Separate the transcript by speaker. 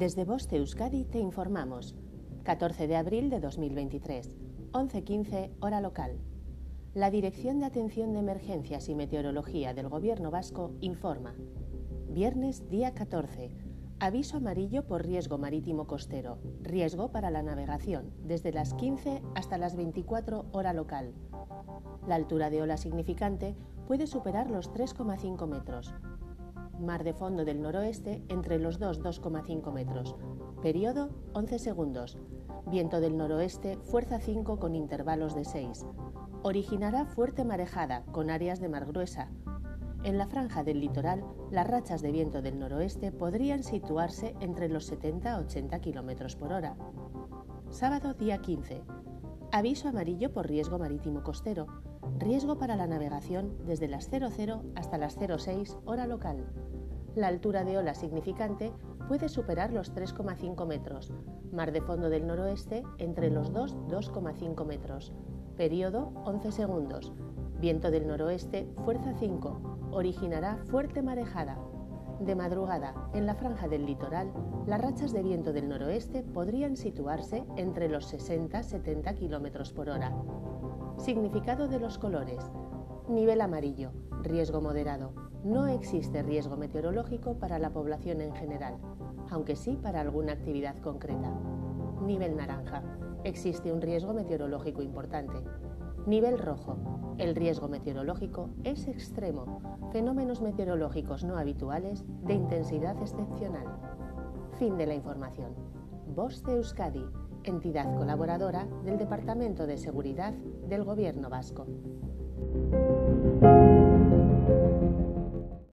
Speaker 1: Desde Voz Euskadi te informamos. 14 de abril de 2023, 11.15 hora local. La Dirección de Atención de Emergencias y Meteorología del Gobierno Vasco informa. Viernes día 14. Aviso amarillo por riesgo marítimo costero. Riesgo para la navegación desde las 15 hasta las 24 hora local. La altura de ola significante puede superar los 3,5 metros mar de fondo del noroeste entre los 2-2,5 metros. Periodo 11 segundos. Viento del noroeste, fuerza 5 con intervalos de 6. Originará fuerte marejada con áreas de mar gruesa. En la franja del litoral, las rachas de viento del noroeste podrían situarse entre los 70 80 km por hora. Sábado día 15. Aviso amarillo por riesgo marítimo costero. Riesgo para la navegación desde las 00 hasta las 06 hora local. La altura de ola significante puede superar los 3,5 metros. Mar de fondo del noroeste entre los 2-2,5 metros. Periodo 11 segundos. Viento del noroeste, fuerza 5. Originará fuerte marejada. De madrugada, en la franja del litoral, las rachas de viento del noroeste podrían situarse entre los 60-70 km por hora. Significado de los colores. Nivel amarillo, riesgo moderado. No existe riesgo meteorológico para la población en general, aunque sí para alguna actividad concreta. Nivel naranja. Existe un riesgo meteorológico importante. Nivel rojo. El riesgo meteorológico es extremo. Fenómenos meteorológicos no habituales de intensidad excepcional. Fin de la información. Voz de Euskadi, entidad colaboradora del Departamento de Seguridad del Gobierno Vasco.